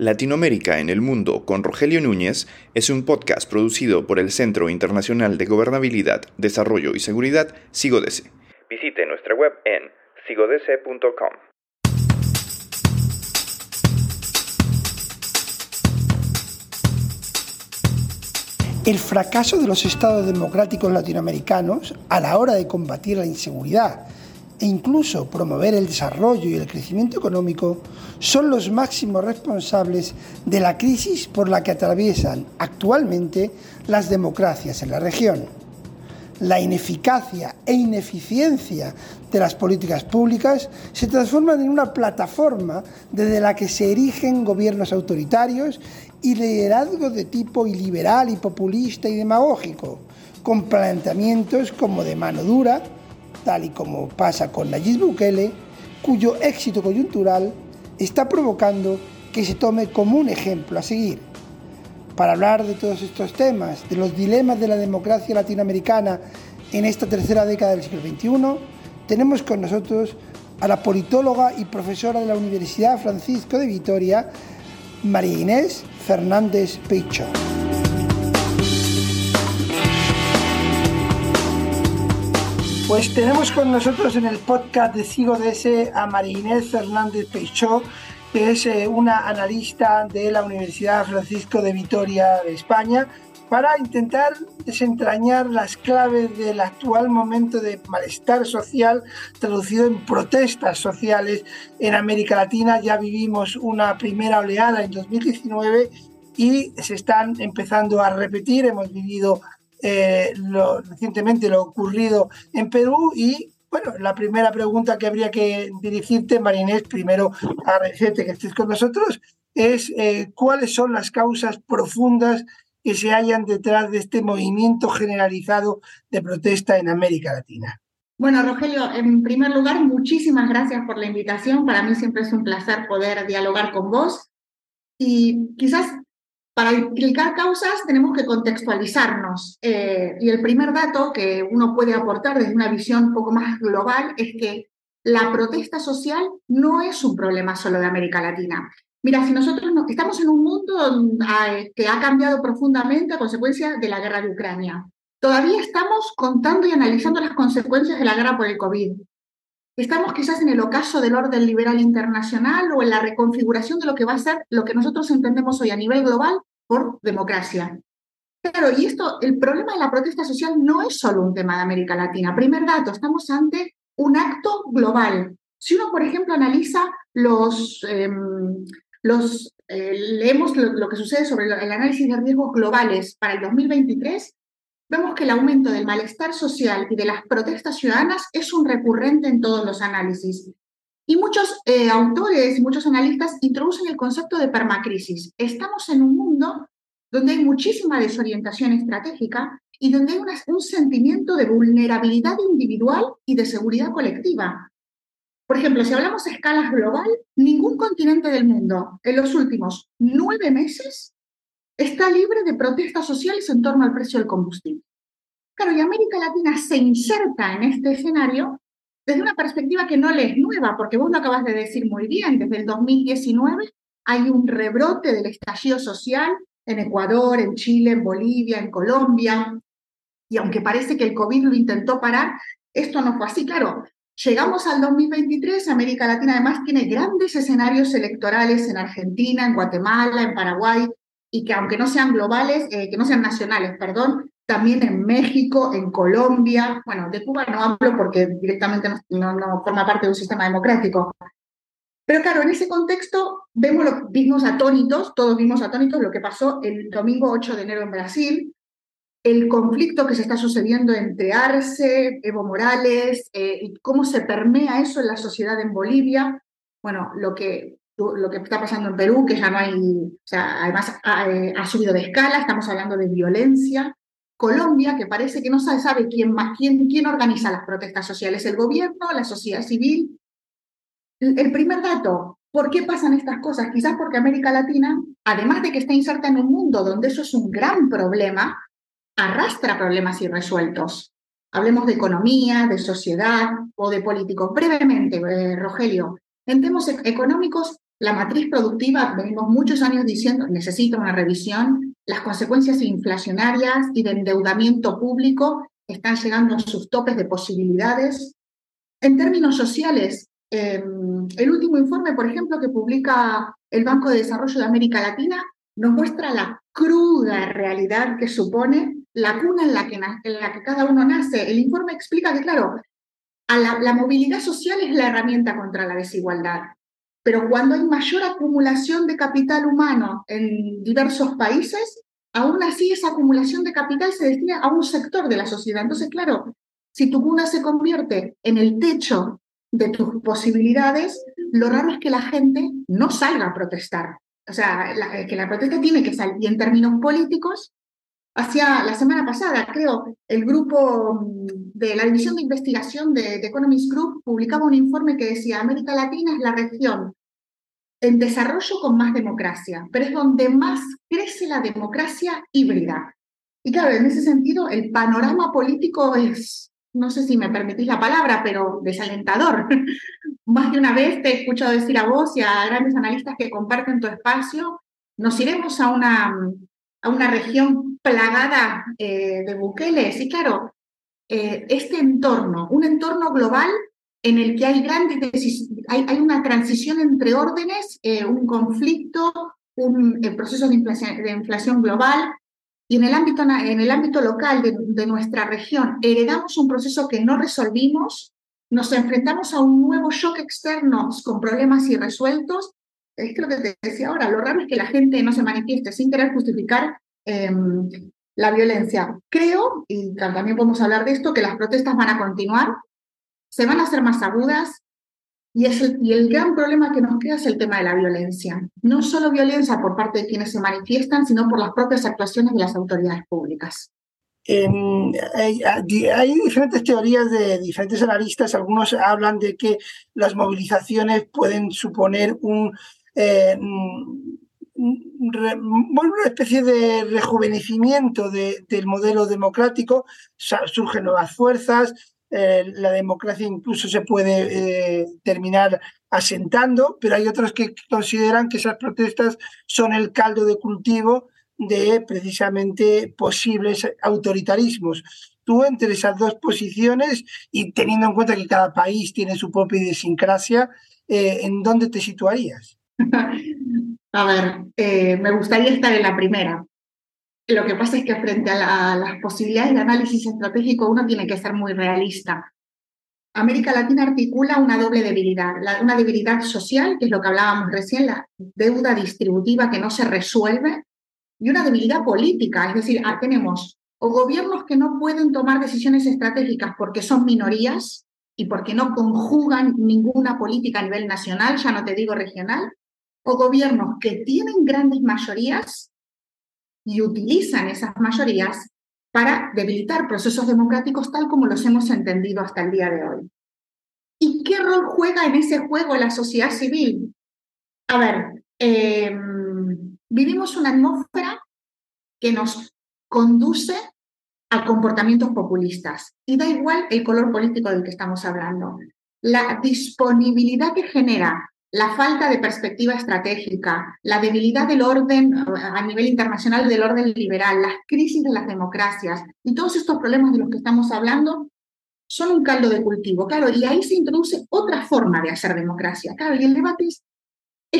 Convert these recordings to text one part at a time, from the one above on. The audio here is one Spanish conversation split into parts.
Latinoamérica en el Mundo con Rogelio Núñez es un podcast producido por el Centro Internacional de Gobernabilidad, Desarrollo y Seguridad, SIGODESE. Visite nuestra web en sigodese.com. El fracaso de los estados democráticos latinoamericanos a la hora de combatir la inseguridad e incluso promover el desarrollo y el crecimiento económico son los máximos responsables de la crisis por la que atraviesan actualmente las democracias en la región. La ineficacia e ineficiencia de las políticas públicas se transforman en una plataforma desde la que se erigen gobiernos autoritarios y liderazgo de tipo iliberal y populista y demagógico, con planteamientos como de mano dura, tal y como pasa con Nayib Bukele, cuyo éxito coyuntural está provocando que se tome como un ejemplo a seguir. Para hablar de todos estos temas, de los dilemas de la democracia latinoamericana en esta tercera década del siglo XXI, tenemos con nosotros a la politóloga y profesora de la Universidad Francisco de Vitoria, María Inés Fernández Peicho. Pues tenemos con nosotros en el podcast de Sigo DS a María Fernández Peixó, que es eh, una analista de la Universidad Francisco de Vitoria de España, para intentar desentrañar las claves del actual momento de malestar social traducido en protestas sociales en América Latina. Ya vivimos una primera oleada en 2019 y se están empezando a repetir. Hemos vivido eh, recientemente lo ocurrido en Perú y bueno, la primera pregunta que habría que dirigirte, Marinés, primero agradecerte que estés con nosotros, es eh, cuáles son las causas profundas que se hallan detrás de este movimiento generalizado de protesta en América Latina. Bueno, Rogelio, en primer lugar, muchísimas gracias por la invitación. Para mí siempre es un placer poder dialogar con vos. Y quizás para explicar causas tenemos que contextualizarnos. Eh, y el primer dato que uno puede aportar desde una visión un poco más global es que la protesta social no es un problema solo de América Latina. Mira, si nosotros estamos en un mundo que ha cambiado profundamente a consecuencia de la guerra de Ucrania, todavía estamos contando y analizando las consecuencias de la guerra por el COVID. Estamos quizás en el ocaso del orden liberal internacional o en la reconfiguración de lo que va a ser lo que nosotros entendemos hoy a nivel global por democracia. Claro, y esto, el problema de la protesta social no es solo un tema de América Latina. Primer dato, estamos ante un acto global. Si uno, por ejemplo, analiza los, em, los eh, leemos lo, que sucede sobre el análisis de riesgos globales para el 2023, vemos que el aumento del malestar social y de las protestas ciudadanas es un recurrente en todos los análisis. Y muchos eh, autores muchos analistas introducen el concepto de permacrisis. Estamos en un mundo donde hay muchísima desorientación estratégica y donde hay un sentimiento de vulnerabilidad individual y de seguridad colectiva. Por ejemplo, si hablamos a escala global, ningún continente del mundo en los últimos nueve meses está libre de protestas sociales en torno al precio del combustible. Claro, y América Latina se inserta en este escenario desde una perspectiva que no le es nueva, porque vos lo acabas de decir muy bien, desde el 2019 hay un rebrote del estallido social en Ecuador, en Chile, en Bolivia, en Colombia, y aunque parece que el COVID lo intentó parar, esto no fue así, claro. Llegamos al 2023, América Latina además tiene grandes escenarios electorales en Argentina, en Guatemala, en Paraguay, y que aunque no sean globales, eh, que no sean nacionales, perdón, también en México, en Colombia. Bueno, de Cuba no hablo porque directamente no, forma parte de un sistema democrático. Pero claro, en ese contexto vemos lo, vimos atónitos, todos vimos atónitos lo que pasó el domingo 8 de enero en Brasil, el conflicto que se está sucediendo entre Arce, Evo Morales, eh, y cómo se permea eso en la sociedad en Bolivia. Bueno, lo que, lo que está pasando en Perú, que ya no hay, o sea, además ha, eh, ha subido de escala, estamos hablando de violencia. Colombia, que parece que no sabe, sabe quién, más, quién, quién organiza las protestas sociales, el gobierno, la sociedad civil. El primer dato, ¿por qué pasan estas cosas? Quizás porque América Latina, además de que está inserta en un mundo donde eso es un gran problema, arrastra problemas irresueltos. Hablemos de economía, de sociedad o de políticos. Brevemente, eh, Rogelio, en temas e-, económicos, La matriz productiva, venimos muchos años diciendo, necesita una revisión. Las consecuencias inflacionarias y de endeudamiento público están llegando a sus topes de posibilidades. En términos sociales, em, el último informe, por ejemplo, que publica el Banco de Desarrollo de América Latina, nos muestra la cruda realidad que supone la cuna en la que, cada uno nace. El informe explica que, claro, la, movilidad social es la herramienta contra la desigualdad, pero cuando hay mayor acumulación de capital humano en diversos países, aún así esa acumulación de capital se destina a un sector de la sociedad. Entonces, claro, si tu cuna se convierte en el techo de tus posibilidades, lo raro es que la gente no salga a protestar. O sea, que la protesta tiene que salir. Y en términos políticos, Hacia la semana pasada, creo, el grupo mm, de la División de Investigación de, Economist Group publicaba un informe que decía América Latina es la región en desarrollo con más democracia, pero es donde más crece la democracia híbrida. Y claro, en ese sentido, el panorama político es, no sé si me permitís la palabra, pero desalentador. más de una vez te he escuchado decir a vos y a grandes analistas que comparten tu espacio, nos iremos a una, a una región plagada eh, de buqueles. Y claro, eh, este entorno, un entorno global en el que hay grandes hay, hay una transición entre órdenes, eh, un conflicto, un proceso de inflación, de inflación, global. Y en el ámbito, en el ámbito local de, de nuestra región heredamos un proceso que no resolvimos, nos enfrentamos a un nuevo shock externo con problemas irresueltos. Es lo que te decía ahora, lo raro es que la gente no se manifieste sin querer justificar Em, la violencia. Creo, y también podemos hablar de esto, que las protestas van a continuar, se van a hacer más agudas, y, es el, y el gran problema que nos queda es el tema de la violencia. No solo violencia por parte de quienes se manifiestan, sino por las propias actuaciones de las autoridades públicas. hay, hay, diferentes teorías de diferentes analistas. Algunos hablan de que las movilizaciones pueden suponer un, eh, una especie de rejuvenecimiento del modelo democrático, surgen nuevas fuerzas, eh, la democracia incluso se puede eh, terminar asentando, pero hay otros que consideran que esas protestas son el caldo de cultivo de precisamente posibles autoritarismos. Tú entre esas dos posiciones y teniendo en cuenta que cada país tiene su propia idiosincrasia, eh, ¿en dónde te situarías? A ver, eh, me gustaría estar en la primera. Lo que pasa es que frente a, las posibilidades de análisis estratégico uno tiene que ser muy realista. América Latina articula una doble debilidad, una debilidad social, que es lo que hablábamos recién, la deuda distributiva que no se resuelve, y una debilidad política, es decir, ah, tenemos o gobiernos que no pueden tomar decisiones estratégicas porque son minorías y porque no conjugan ninguna política a nivel nacional, ya no te digo regional, o gobiernos que tienen grandes mayorías y utilizan esas mayorías para debilitar procesos democráticos tal como los hemos entendido hasta el día de hoy. ¿Y qué rol juega en ese juego la sociedad civil? A ver, em, vivimos una atmósfera que nos conduce a comportamientos populistas y da igual el color político del que estamos hablando. La disponibilidad que genera la falta de perspectiva estratégica, la debilidad del orden a nivel internacional del orden liberal, las crisis de las democracias y todos estos problemas de los que estamos hablando son un caldo de cultivo, claro, y ahí se introduce otra forma de hacer democracia, claro, y el debate es,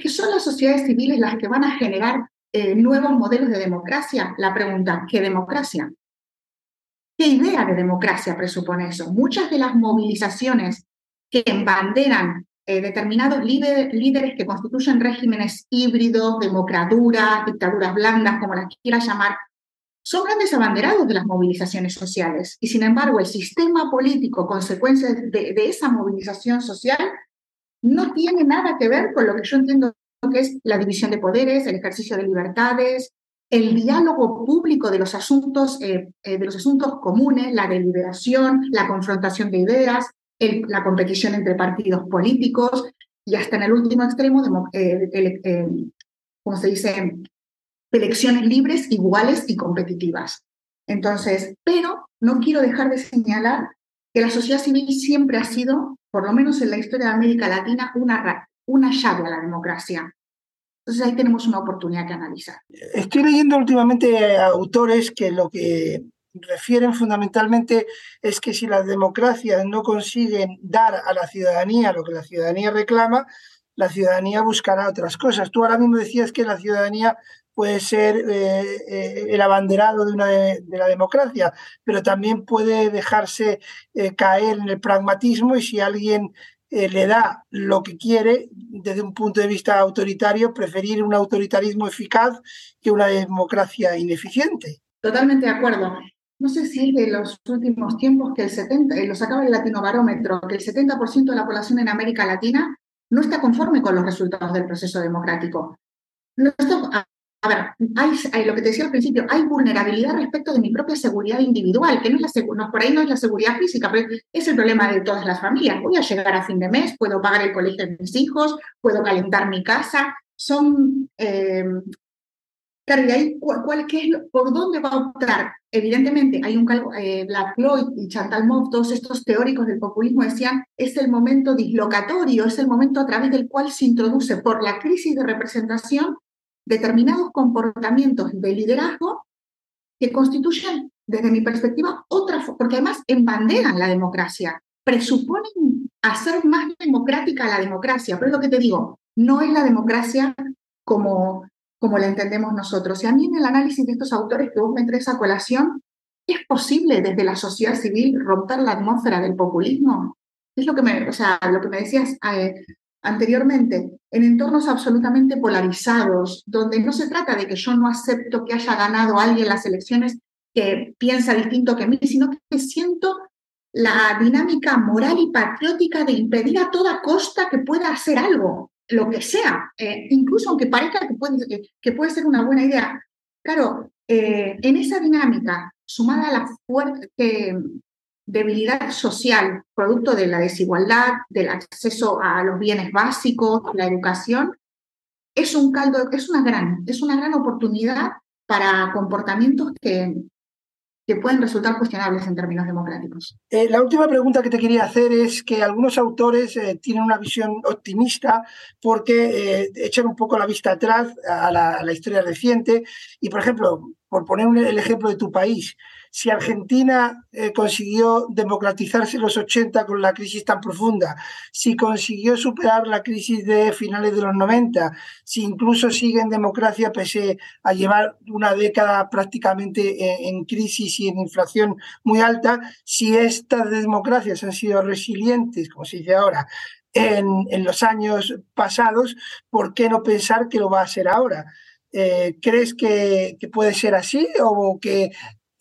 que son las sociedades civiles las que van a generar eh, nuevos modelos de democracia. La pregunta, ¿qué democracia? ¿Qué idea de democracia presupone eso? Muchas de las movilizaciones que embanderan eh, determinados líderes que constituyen regímenes híbridos, democraduras, dictaduras blandas, como las quieras llamar, son grandes abanderados de las movilizaciones sociales. Y sin embargo, el sistema político, consecuencia de, de esa movilización social, no tiene nada que ver con lo que yo entiendo que es la división de poderes, el ejercicio de libertades, el diálogo público de los asuntos, eh, eh, de los asuntos comunes, la deliberación, la confrontación de ideas, la competición entre partidos políticos y hasta en el último extremo, eh, eh, como se dice, elecciones libres, iguales y competitivas. Entonces, pero no quiero dejar de señalar que la sociedad civil siempre ha sido, por lo menos en la historia de América Latina, una una llave a la democracia. Entonces ahí tenemos una oportunidad que analizar. Estoy leyendo últimamente autores que lo que refieren fundamentalmente es que si las democracias no consiguen dar a la ciudadanía lo que la ciudadanía reclama, la ciudadanía buscará otras cosas. Tú ahora mismo decías que la ciudadanía puede ser eh, eh, el abanderado de, una de, la democracia, pero también puede dejarse eh, caer en el pragmatismo y si alguien le da lo que quiere desde un punto de vista autoritario, preferir un autoritarismo eficaz que una democracia ineficiente. Totalmente de acuerdo. No sé si de los últimos tiempos que el 70, lo sacaba el Latino Barómetro, que el 70% de la población en América Latina no está conforme con los resultados del proceso democrático. a ver, hay, lo que te decía al principio, hay vulnerabilidad respecto de mi propia seguridad individual, que no es la no, por ahí no es la seguridad física, pero es el problema de todas las familias. Voy a llegar a fin de mes, puedo pagar el colegio de mis hijos, puedo calentar mi casa. Son eh, Claro, y ahí, ¿cuál, qué es ¿por dónde va a optar? Evidentemente, hay un eh, Black Floyd y Chantal Mouffe, todos estos teóricos del populismo decían, es el momento dislocatorio, es el momento a través del cual se introduce por la crisis de representación determinados comportamientos de liderazgo que constituyen, desde mi perspectiva, otra, porque además embanderan la democracia, presuponen hacer más democrática la democracia, pero es lo que te digo, no es la democracia como como la entendemos nosotros. Y a mí en el análisis de estos autores que vos me traes a colación, ¿es posible desde la sociedad civil romper la atmósfera del populismo? Es lo que me, o sea, lo que me decías eh, anteriormente, en entornos absolutamente polarizados, donde no se trata de que yo no acepto que haya ganado alguien las elecciones que piensa distinto que mí, sino que siento la dinámica moral y patriótica de impedir a toda costa que pueda hacer algo lo que sea, eh, incluso aunque parezca que puede, que, puede ser una buena idea. Claro, eh, en esa dinámica, sumada a la fuerte debilidad social, producto de la desigualdad, del acceso a los bienes básicos, la educación, es un caldo, es una gran, es una gran oportunidad para comportamientos que, que pueden resultar cuestionables en términos democráticos. Eh, la última pregunta que te quería hacer es que algunos autores eh, tienen una visión optimista porque eh, echan un poco la vista atrás a la, a la historia reciente y, por ejemplo, por poner el ejemplo de tu país, si Argentina eh, consiguió democratizarse en los 80 con la crisis tan profunda, si consiguió superar la crisis de finales de los 90, si incluso sigue en democracia pese a llevar una década prácticamente en, crisis y en inflación muy alta, si estas democracias han sido resilientes, como se dice ahora, en, los años pasados, ¿por qué no pensar que lo va a ser ahora? Eh, ¿Crees que, puede ser así o que eh,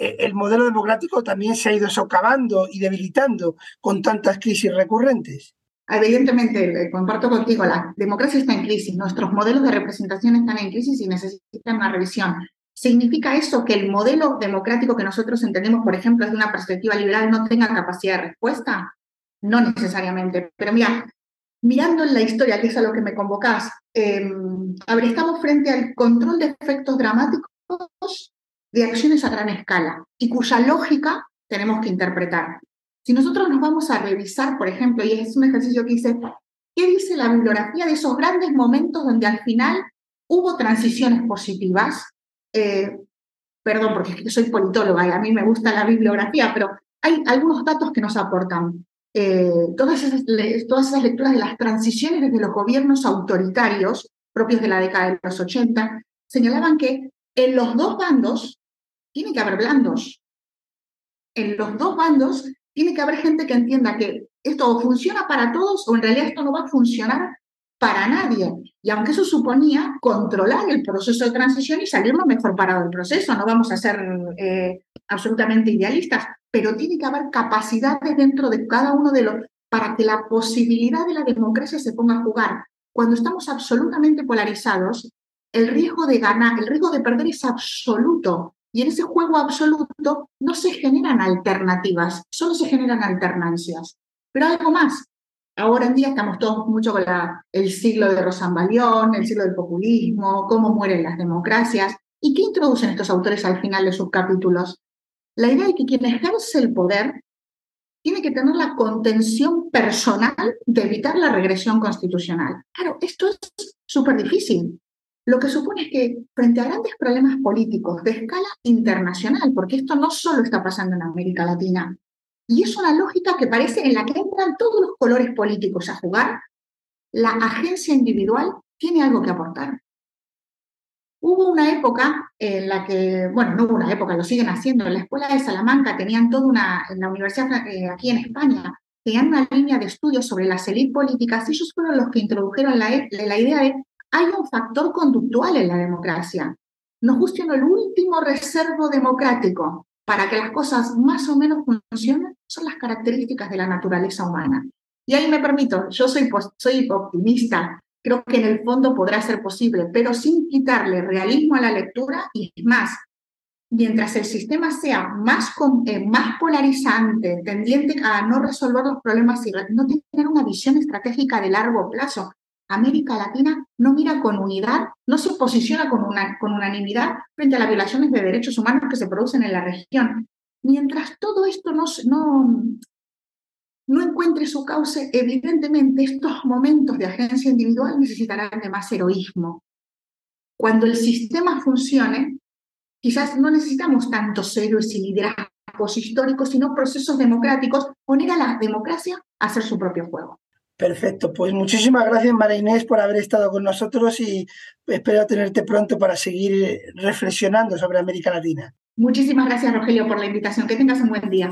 el modelo democrático también se ha ido socavando y debilitando con tantas crisis recurrentes. Evidentemente, eh, comparto contigo, la democracia está en crisis, nuestros modelos de representación están en crisis y necesitan una revisión. ¿Significa eso que el modelo democrático que nosotros entendemos, por ejemplo, desde una perspectiva liberal, no tenga capacidad de respuesta? No necesariamente. Pero mira, mirando en la historia, que es a lo que me convocás, eh, estamos frente al control de efectos dramáticos de acciones a gran escala y cuya lógica tenemos que interpretar. Si nosotros nos vamos a revisar, por ejemplo, y es un ejercicio que hice, ¿qué dice la bibliografía de esos grandes momentos donde al final hubo transiciones positivas? Eh, perdón, porque soy politóloga y a mí me gusta la bibliografía, pero hay algunos datos que nos aportan. Eh, todas, esas, todas esas lecturas de las transiciones desde los gobiernos autoritarios propios de la década de los 80 señalaban que en los dos bandos tiene que haber blandos. En los dos bandos tiene que haber gente que entienda que esto funciona para todos o en realidad esto no va a funcionar para nadie. Y aunque eso suponía controlar el proceso de transición y salir lo mejor parado del proceso, no vamos a ser eh, absolutamente idealistas, pero tiene que haber capacidades dentro de cada uno de los para que la posibilidad de la democracia se ponga a jugar. Cuando estamos absolutamente polarizados, el riesgo de ganar, el riesgo de perder es absoluto. Y en ese juego absoluto no se generan alternativas, solo se generan alternancias. Pero algo más. Ahora en día estamos todos mucho con el siglo de Rosambalión, el siglo del populismo, cómo mueren las democracias. ¿Y qué introducen estos autores al final de sus capítulos? La idea de que quien ejerce el poder tiene que tener la contención personal de evitar la regresión constitucional. Claro, esto es súper difícil. Lo que supone es que frente a grandes problemas políticos de escala internacional, porque esto no solo está pasando en América Latina, y es una lógica que parece en la que entran todos los colores políticos a jugar, la agencia individual tiene algo que aportar. Hubo una época en la que, bueno, no hubo una época, lo siguen haciendo, en la escuela de Salamanca tenían toda una, en la universidad eh, aquí en España, tenían una línea de estudios sobre las élites políticas y ellos fueron los que introdujeron la, la idea de hay un factor conductual en la democracia. Nos gustan el último reservo democrático para que las cosas más o menos funcionen son las características de la naturaleza humana. Y ahí me permito, yo soy, optimista, creo que en el fondo podrá ser posible, pero sin quitarle realismo a la lectura y más, mientras el sistema sea más, eh, más polarizante, tendiente a no resolver los problemas y no tener una visión estratégica de largo plazo, América Latina no mira con unidad, no se posiciona con, una, con unanimidad frente a las violaciones de derechos humanos que se producen en la región. Mientras todo esto no, no, no encuentre su cauce, evidentemente estos momentos de agencia individual necesitarán de más heroísmo. Cuando el sistema funcione, quizás no necesitamos tantos héroes y liderazgos históricos, sino procesos democráticos, poner a la democracia a hacer su propio juego. Perfecto, pues muchísimas gracias María Inés por haber estado con nosotros y espero tenerte pronto para seguir reflexionando sobre América Latina. Muchísimas gracias Rogelio por la invitación, que tengas un buen día.